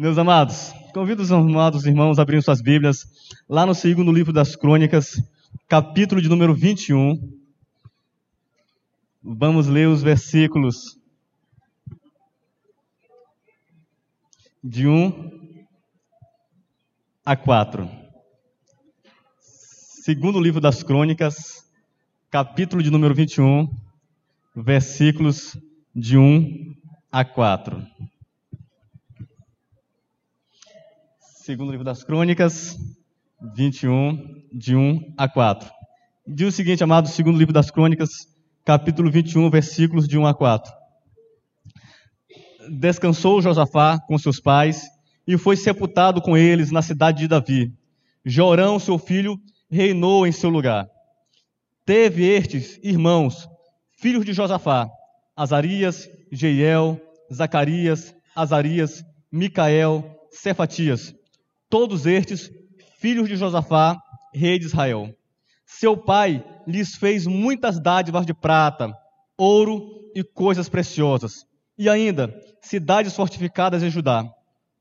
Meus amados, convido os amados irmãos a abrirem suas Bíblias lá no segundo livro das Crônicas, capítulo de número 21. Vamos ler os versículos de 1 a 4. Segundo livro das Crônicas, capítulo de número 21, versículos de 1 a 4. Segundo livro das Crônicas, 21, de 1 a 4. Diz o seguinte, amado, segundo livro das Crônicas, capítulo 21, versículos de 1 a 4. Descansou Josafá com seus pais e foi sepultado com eles na cidade de Davi. Jorão, seu filho, reinou em seu lugar. Teve estes irmãos, filhos de Josafá, Azarias, Jeiel, Zacarias, Azarias, Micael, Cefatias todos estes filhos de Josafá, rei de Israel. Seu pai lhes fez muitas dádivas de prata, ouro e coisas preciosas, e ainda cidades fortificadas em Judá.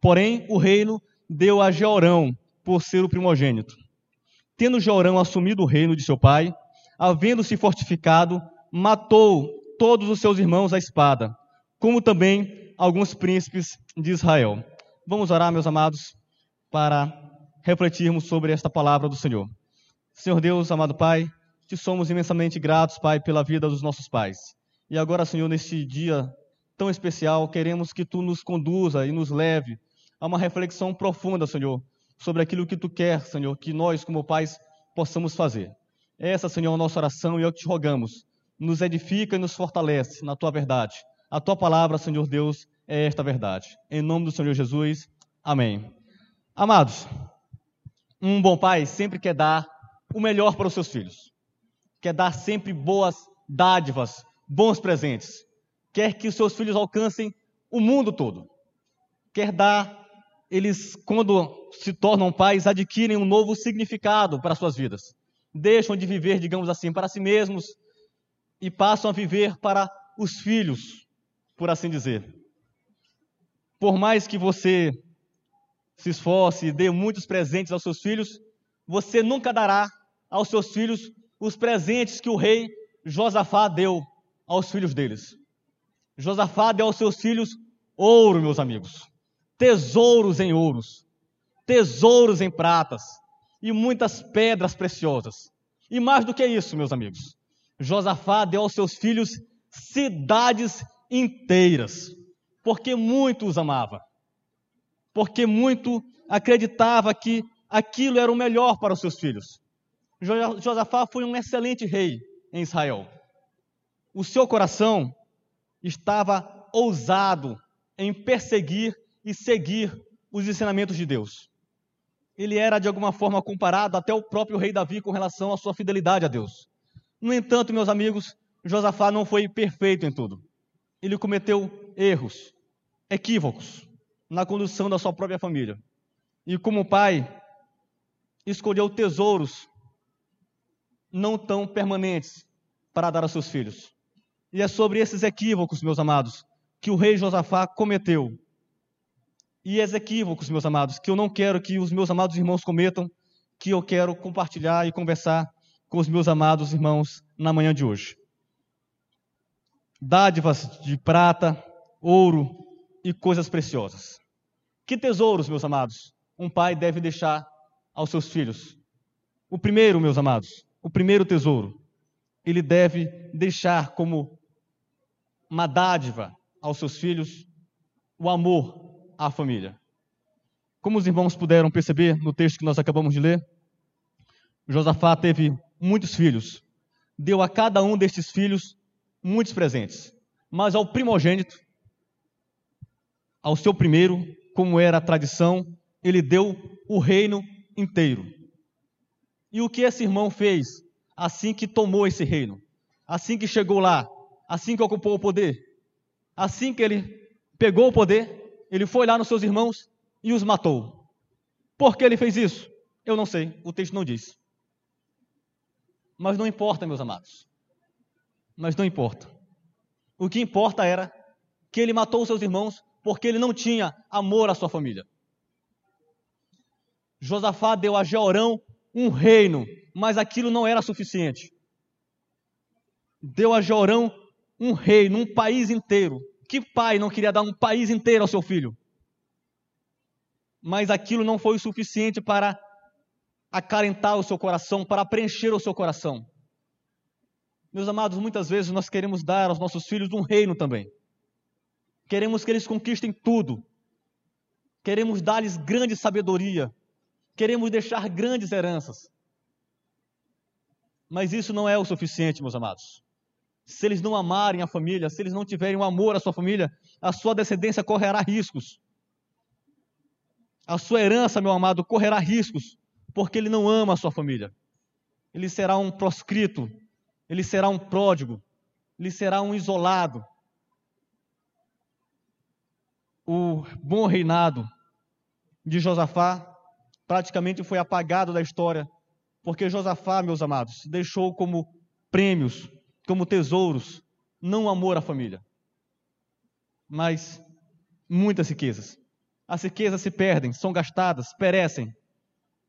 Porém, o reino deu a Jeorão por ser o primogênito. Tendo Jeorão assumido o reino de seu pai, havendo-se fortificado, matou todos os seus irmãos à espada, como também alguns príncipes de Israel. Vamos orar, meus amados para refletirmos sobre esta palavra do Senhor. Senhor Deus, amado Pai, te somos imensamente gratos, Pai, pela vida dos nossos pais. E agora, Senhor, neste dia tão especial, queremos que tu nos conduza e nos leve a uma reflexão profunda, Senhor, sobre aquilo que tu quer, Senhor, que nós, como pais, possamos fazer. Essa, Senhor, é a nossa oração e é o que te rogamos. Nos edifica e nos fortalece na tua verdade. A tua palavra, Senhor Deus, é esta verdade. Em nome do Senhor Jesus, amém. Amados, um bom pai sempre quer dar o melhor para os seus filhos. Quer dar sempre boas dádivas, bons presentes. Quer que os seus filhos alcancem o mundo todo. Quer dar, eles, quando se tornam pais, adquirem um novo significado para suas vidas. Deixam de viver, digamos assim, para si mesmos e passam a viver para os filhos, por assim dizer. Por mais que você se esforce, dê muitos presentes aos seus filhos, você nunca dará aos seus filhos os presentes que o rei Josafá deu aos filhos deles. Josafá deu aos seus filhos ouro, meus amigos, tesouros em ouros, tesouros em pratas e muitas pedras preciosas. E mais do que isso, meus amigos, Josafá deu aos seus filhos cidades inteiras, porque muito os amava porque muito acreditava que aquilo era o melhor para os seus filhos. Josafá foi um excelente rei em Israel. O seu coração estava ousado em perseguir e seguir os ensinamentos de Deus. Ele era de alguma forma comparado até o próprio rei Davi com relação à sua fidelidade a Deus. No entanto, meus amigos, Josafá não foi perfeito em tudo. Ele cometeu erros, equívocos na condução da sua própria família. E como pai, escolheu tesouros não tão permanentes para dar aos seus filhos. E é sobre esses equívocos, meus amados, que o rei Josafá cometeu. E esses equívocos, meus amados, que eu não quero que os meus amados irmãos cometam, que eu quero compartilhar e conversar com os meus amados irmãos na manhã de hoje. Dádivas de prata, ouro, e coisas preciosas. Que tesouros, meus amados, um pai deve deixar aos seus filhos? O primeiro, meus amados, o primeiro tesouro, ele deve deixar como uma dádiva aos seus filhos o amor à família. Como os irmãos puderam perceber no texto que nós acabamos de ler, Josafá teve muitos filhos, deu a cada um destes filhos muitos presentes, mas ao primogênito ao seu primeiro, como era a tradição, ele deu o reino inteiro. E o que esse irmão fez assim que tomou esse reino? Assim que chegou lá? Assim que ocupou o poder? Assim que ele pegou o poder, ele foi lá nos seus irmãos e os matou. Por que ele fez isso? Eu não sei, o texto não diz. Mas não importa, meus amados. Mas não importa. O que importa era que ele matou os seus irmãos porque ele não tinha amor à sua família. Josafá deu a Jeorão um reino, mas aquilo não era suficiente. Deu a Jeorão um reino, um país inteiro. Que pai não queria dar um país inteiro ao seu filho? Mas aquilo não foi o suficiente para acalentar o seu coração, para preencher o seu coração. Meus amados, muitas vezes nós queremos dar aos nossos filhos um reino também. Queremos que eles conquistem tudo. Queremos dar-lhes grande sabedoria. Queremos deixar grandes heranças. Mas isso não é o suficiente, meus amados. Se eles não amarem a família, se eles não tiverem um amor à sua família, a sua descendência correrá riscos. A sua herança, meu amado, correrá riscos, porque ele não ama a sua família. Ele será um proscrito, ele será um pródigo, ele será um isolado. O bom reinado de Josafá praticamente foi apagado da história, porque Josafá, meus amados, deixou como prêmios, como tesouros, não amor à família, mas muitas riquezas. As riquezas se perdem, são gastadas, perecem.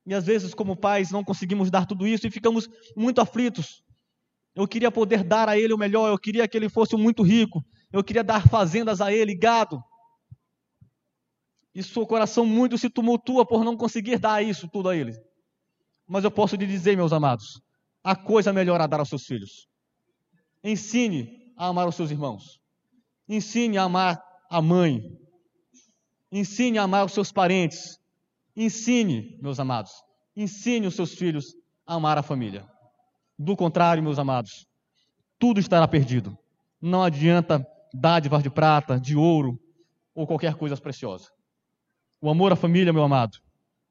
E às vezes, como pais, não conseguimos dar tudo isso e ficamos muito aflitos, eu queria poder dar a ele o melhor, eu queria que ele fosse muito rico, eu queria dar fazendas a ele, gado. E seu coração muito se tumultua por não conseguir dar isso tudo a ele. Mas eu posso lhe dizer, meus amados, a coisa melhor a dar aos seus filhos. Ensine a amar os seus irmãos. Ensine a amar a mãe. Ensine a amar os seus parentes. Ensine, meus amados, ensine os seus filhos a amar a família. Do contrário, meus amados, tudo estará perdido. Não adianta dádivas de prata, de ouro ou qualquer coisa preciosa. O amor à família, meu amado,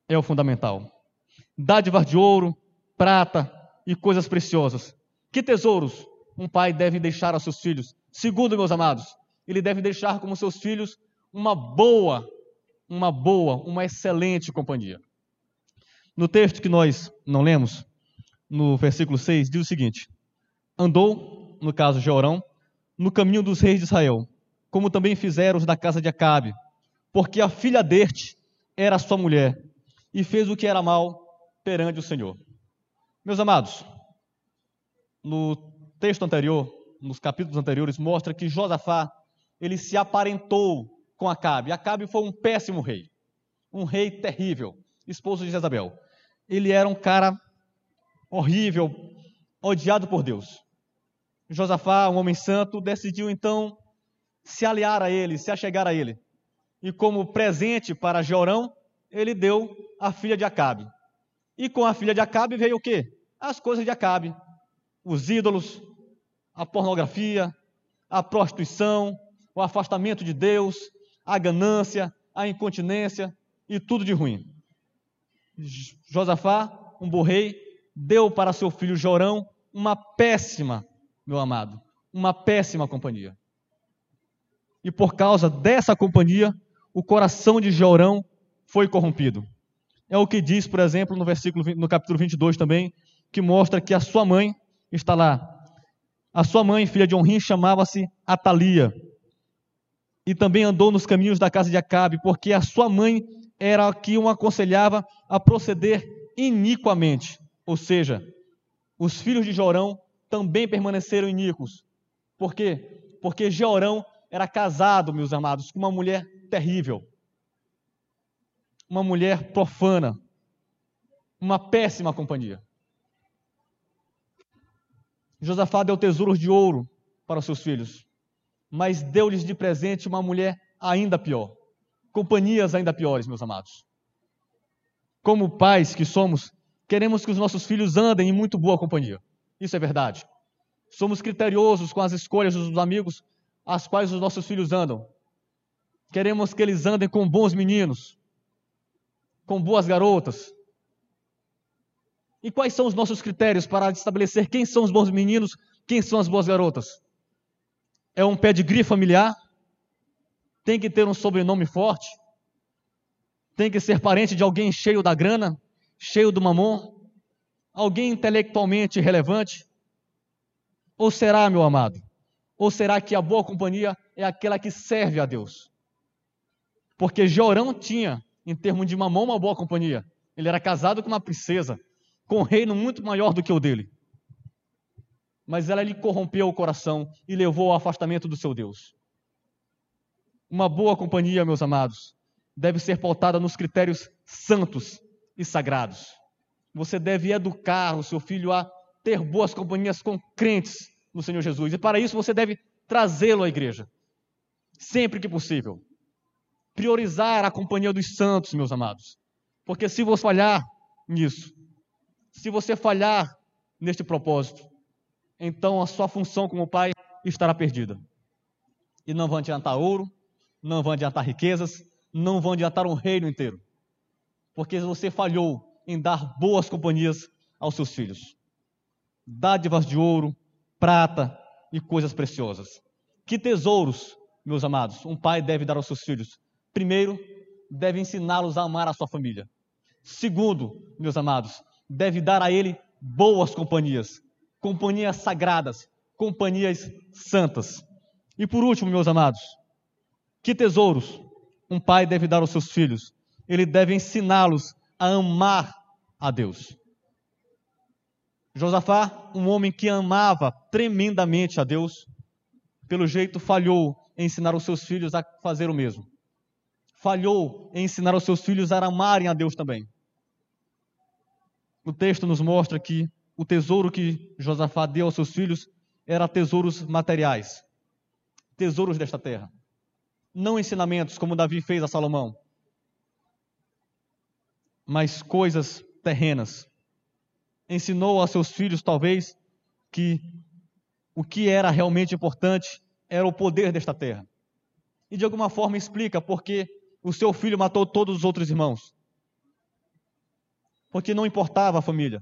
é o fundamental. Dádivas de ouro, prata e coisas preciosas. Que tesouros um pai deve deixar aos seus filhos? Segundo, meus amados, ele deve deixar como seus filhos uma boa, uma boa, uma excelente companhia. No texto que nós não lemos, no versículo 6, diz o seguinte: Andou, no caso de Orão, no caminho dos reis de Israel, como também fizeram os da casa de Acabe, porque a filha deste era sua mulher, e fez o que era mal perante o Senhor. Meus amados, no texto anterior, nos capítulos anteriores, mostra que Josafá, ele se aparentou com Acabe. Acabe foi um péssimo rei, um rei terrível, esposo de Jezabel. Ele era um cara horrível, odiado por Deus. Josafá, um homem santo, decidiu então se aliar a ele, se achegar a ele. E como presente para Jorão, ele deu a filha de Acabe. E com a filha de Acabe veio o quê? As coisas de Acabe. Os ídolos, a pornografia, a prostituição, o afastamento de Deus, a ganância, a incontinência e tudo de ruim. Josafá, um bom rei, deu para seu filho Jorão uma péssima, meu amado, uma péssima companhia. E por causa dessa companhia, o coração de Jorão foi corrompido. É o que diz, por exemplo, no versículo no capítulo 22 também, que mostra que a sua mãe está lá. A sua mãe, filha de Onrim, chamava-se Atalia. E também andou nos caminhos da casa de Acabe, porque a sua mãe era a que o aconselhava a proceder iniquamente. Ou seja, os filhos de Jorão também permaneceram iníquos. Por quê? Porque Jorão era casado, meus amados, com uma mulher terrível. Uma mulher profana. Uma péssima companhia. Josafá deu tesouros de ouro para os seus filhos, mas deu-lhes de presente uma mulher ainda pior. Companhias ainda piores, meus amados. Como pais que somos, Queremos que os nossos filhos andem em muito boa companhia. Isso é verdade. Somos criteriosos com as escolhas dos amigos às quais os nossos filhos andam. Queremos que eles andem com bons meninos, com boas garotas. E quais são os nossos critérios para estabelecer quem são os bons meninos, quem são as boas garotas? É um pedigree familiar? Tem que ter um sobrenome forte? Tem que ser parente de alguém cheio da grana? cheio do mamon? Alguém intelectualmente relevante? Ou será, meu amado? Ou será que a boa companhia é aquela que serve a Deus? Porque Jorão tinha, em termos de mamão, uma boa companhia. Ele era casado com uma princesa, com um reino muito maior do que o dele. Mas ela lhe corrompeu o coração e levou ao afastamento do seu Deus. Uma boa companhia, meus amados, deve ser pautada nos critérios santos e sagrados. Você deve educar o seu filho a ter boas companhias com crentes no Senhor Jesus. E para isso você deve trazê-lo à igreja, sempre que possível. Priorizar a companhia dos santos, meus amados. Porque se você falhar nisso, se você falhar neste propósito, então a sua função como pai estará perdida. E não vai adiantar ouro, não vai adiantar riquezas, não vão adiantar um reino inteiro. Porque você falhou em dar boas companhias aos seus filhos. Dádivas de ouro, prata e coisas preciosas. Que tesouros, meus amados, um pai deve dar aos seus filhos? Primeiro, deve ensiná-los a amar a sua família. Segundo, meus amados, deve dar a ele boas companhias, companhias sagradas, companhias santas. E por último, meus amados, que tesouros um pai deve dar aos seus filhos? Ele deve ensiná-los a amar a Deus. Josafá, um homem que amava tremendamente a Deus, pelo jeito falhou em ensinar os seus filhos a fazer o mesmo. Falhou em ensinar os seus filhos a amarem a Deus também. O texto nos mostra que o tesouro que Josafá deu aos seus filhos era tesouros materiais, tesouros desta terra. Não ensinamentos como Davi fez a Salomão, mas coisas terrenas, ensinou a seus filhos, talvez, que o que era realmente importante era o poder desta terra. E de alguma forma explica porque o seu filho matou todos os outros irmãos. Porque não importava a família,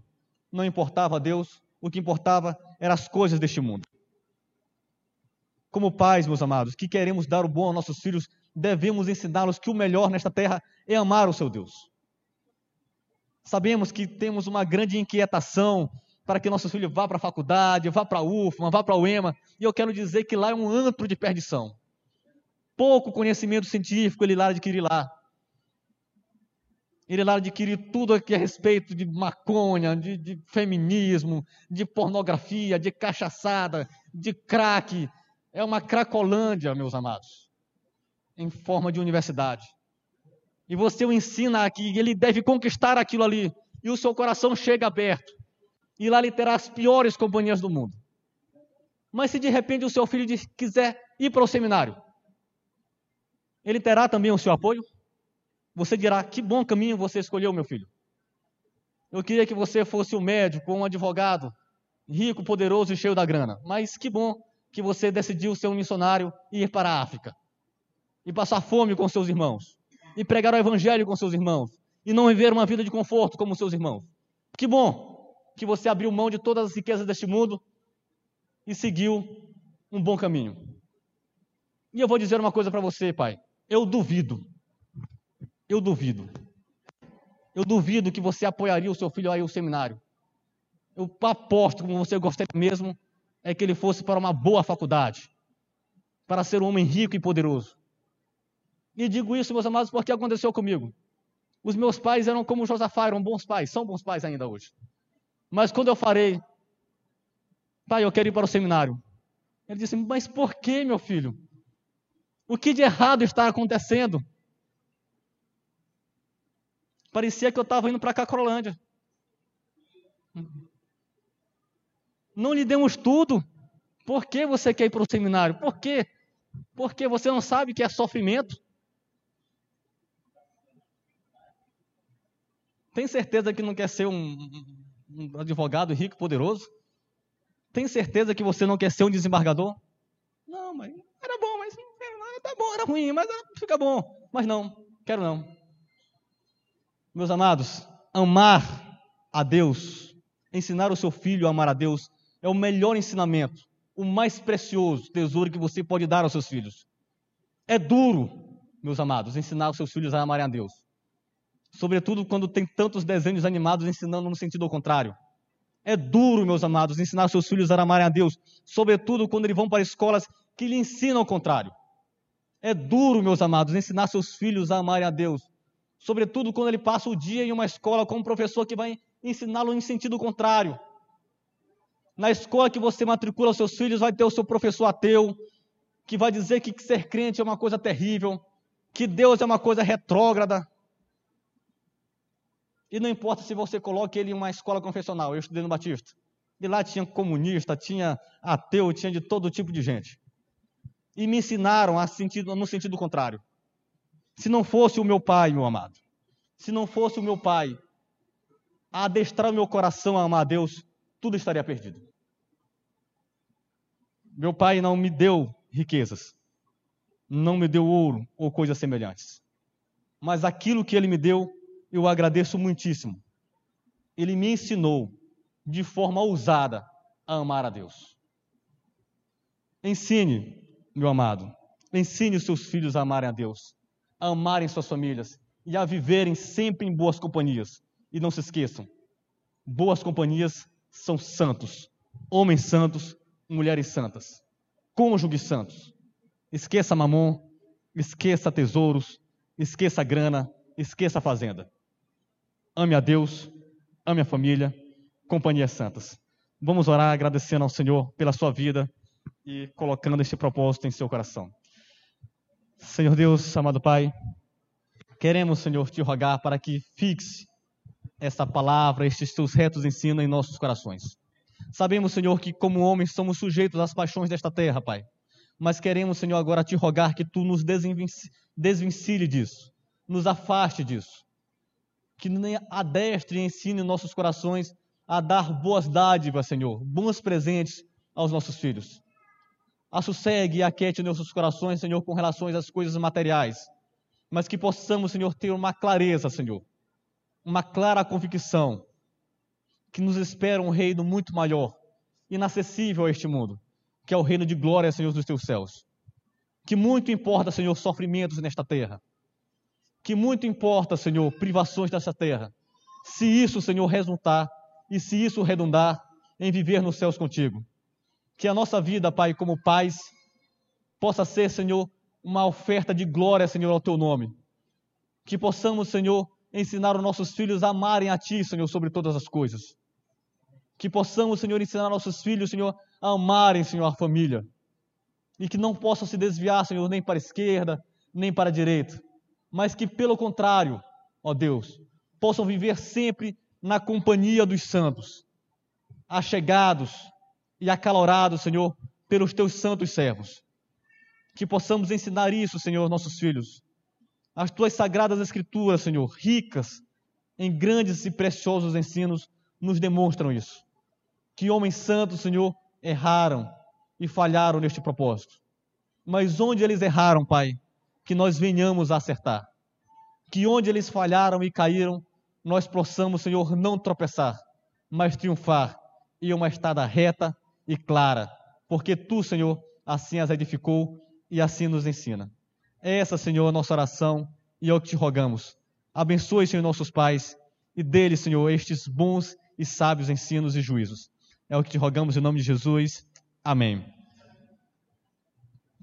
não importava Deus, o que importava eram as coisas deste mundo. Como pais, meus amados, que queremos dar o bom aos nossos filhos, devemos ensiná-los que o melhor nesta terra é amar o seu Deus. Sabemos que temos uma grande inquietação para que nosso filho vá para a faculdade, vá para a UFMA, vá para a UEMA, e eu quero dizer que lá é um antro de perdição. Pouco conhecimento científico ele lá adquire lá. Ele lá adquire tudo aqui a respeito de maconha, de, de feminismo, de pornografia, de cachaçada, de crack. É uma cracolândia, meus amados, em forma de universidade e você o ensina aqui, ele deve conquistar aquilo ali, e o seu coração chega aberto, e lá ele terá as piores companhias do mundo. Mas se de repente o seu filho quiser ir para o seminário, ele terá também o seu apoio? Você dirá: Que bom caminho você escolheu, meu filho. Eu queria que você fosse um médico ou um advogado, rico, poderoso e cheio da grana. Mas que bom que você decidiu ser um missionário e ir para a África e passar fome com seus irmãos e pregar o evangelho com seus irmãos e não viver uma vida de conforto como seus irmãos. Que bom que você abriu mão de todas as riquezas deste mundo e seguiu um bom caminho. E eu vou dizer uma coisa para você, pai. Eu duvido. Eu duvido. Eu duvido que você apoiaria o seu filho aí ao seminário. Eu aposto, como você gostaria mesmo, é que ele fosse para uma boa faculdade, para ser um homem rico e poderoso. E digo isso, meus amados, porque aconteceu comigo. Os meus pais eram como Josafá, eram bons pais, são bons pais ainda hoje. Mas quando eu farei, pai, eu quero ir para o seminário. Ele disse, mas por que, meu filho? O que de errado está acontecendo? Parecia que eu estava indo para a Cacolândia. Não lhe demos tudo. Por que você quer ir para o seminário? Por quê? Porque você não sabe que é sofrimento. Tem certeza que não quer ser um, um advogado rico, poderoso? Tem certeza que você não quer ser um desembargador? Não, mas tá bom, era ruim, mas fica bom. Mas não, quero não. Meus amados, amar a Deus, ensinar o seu filho a amar a Deus, é o melhor ensinamento, o mais precioso tesouro que você pode dar aos seus filhos. É duro, meus amados, ensinar os seus filhos a amarem a Deus sobretudo quando tem tantos desenhos animados ensinando no sentido contrário. É duro, meus amados, ensinar seus filhos a amarem a Deus, sobretudo quando eles vão para escolas que lhe ensinam o contrário. É duro, meus amados, ensinar seus filhos a amarem a Deus. Sobretudo quando ele passa o dia em uma escola com um professor que vai ensiná-lo em sentido contrário. Na escola que você matricula seus filhos, vai ter o seu professor ateu, que vai dizer que ser crente é uma coisa terrível, que Deus é uma coisa retrógrada. E não importa se você coloca ele em uma escola confessional, eu estudei no Batista. E lá tinha comunista, tinha ateu, tinha de todo tipo de gente. E me ensinaram a sentido, no sentido contrário. Se não fosse o meu pai, meu amado, se não fosse o meu pai a adestrar o meu coração a amar a Deus, tudo estaria perdido. Meu pai não me deu riquezas, não me deu ouro ou coisas semelhantes. Mas aquilo que ele me deu, eu agradeço muitíssimo. Ele me ensinou de forma ousada a amar a Deus. Ensine, meu amado, ensine os seus filhos a amarem a Deus, a amarem suas famílias e a viverem sempre em boas companhias. E não se esqueçam, boas companhias são santos, homens santos, mulheres santas, cônjuges santos. Esqueça mamon, esqueça tesouros, esqueça grana, esqueça fazenda. Ame a Deus, ame a família, companhias santas. Vamos orar agradecendo ao Senhor pela sua vida e colocando este propósito em seu coração. Senhor Deus, amado Pai, queremos, Senhor, te rogar para que fixe essa palavra, estes teus retos ensinos em nossos corações. Sabemos, Senhor, que como homens somos sujeitos às paixões desta terra, Pai. Mas queremos, Senhor, agora te rogar que tu nos desvencilhe disso, nos afaste disso. Que adestre e ensine nossos corações a dar boas dádivas, Senhor, bons presentes aos nossos filhos. Assossegue e aquete nossos corações, Senhor, com relações às coisas materiais. Mas que possamos, Senhor, ter uma clareza, Senhor, uma clara convicção que nos espera um reino muito maior, inacessível a este mundo, que é o reino de glória, Senhor, dos teus céus. Que muito importa, Senhor, sofrimentos nesta terra. Que muito importa, Senhor, privações nesta terra. Se isso, Senhor, resultar e se isso redundar em viver nos céus contigo. Que a nossa vida, Pai, como pais, possa ser, Senhor, uma oferta de glória, Senhor, ao teu nome. Que possamos, Senhor, ensinar os nossos filhos a amarem a Ti, Senhor, sobre todas as coisas. Que possamos, Senhor, ensinar nossos filhos, Senhor, a amarem, Senhor, a família. E que não possam se desviar, Senhor, nem para a esquerda, nem para a direita. Mas que, pelo contrário, ó Deus, possam viver sempre na companhia dos santos, achegados e acalorados, Senhor, pelos teus santos servos. Que possamos ensinar isso, Senhor, nossos filhos, as tuas sagradas escrituras, Senhor, ricas em grandes e preciosos ensinos, nos demonstram isso. Que homens santos, Senhor, erraram e falharam neste propósito. Mas onde eles erraram, Pai, que nós venhamos a acertar. Que onde eles falharam e caíram, nós possamos, Senhor, não tropeçar, mas triunfar em uma estrada reta e clara, porque Tu, Senhor, assim as edificou e assim nos ensina. É essa, Senhor, a nossa oração e é o que te rogamos. Abençoe, Senhor, nossos pais e deles, Senhor, estes bons e sábios ensinos e juízos. É o que te rogamos em nome de Jesus. Amém.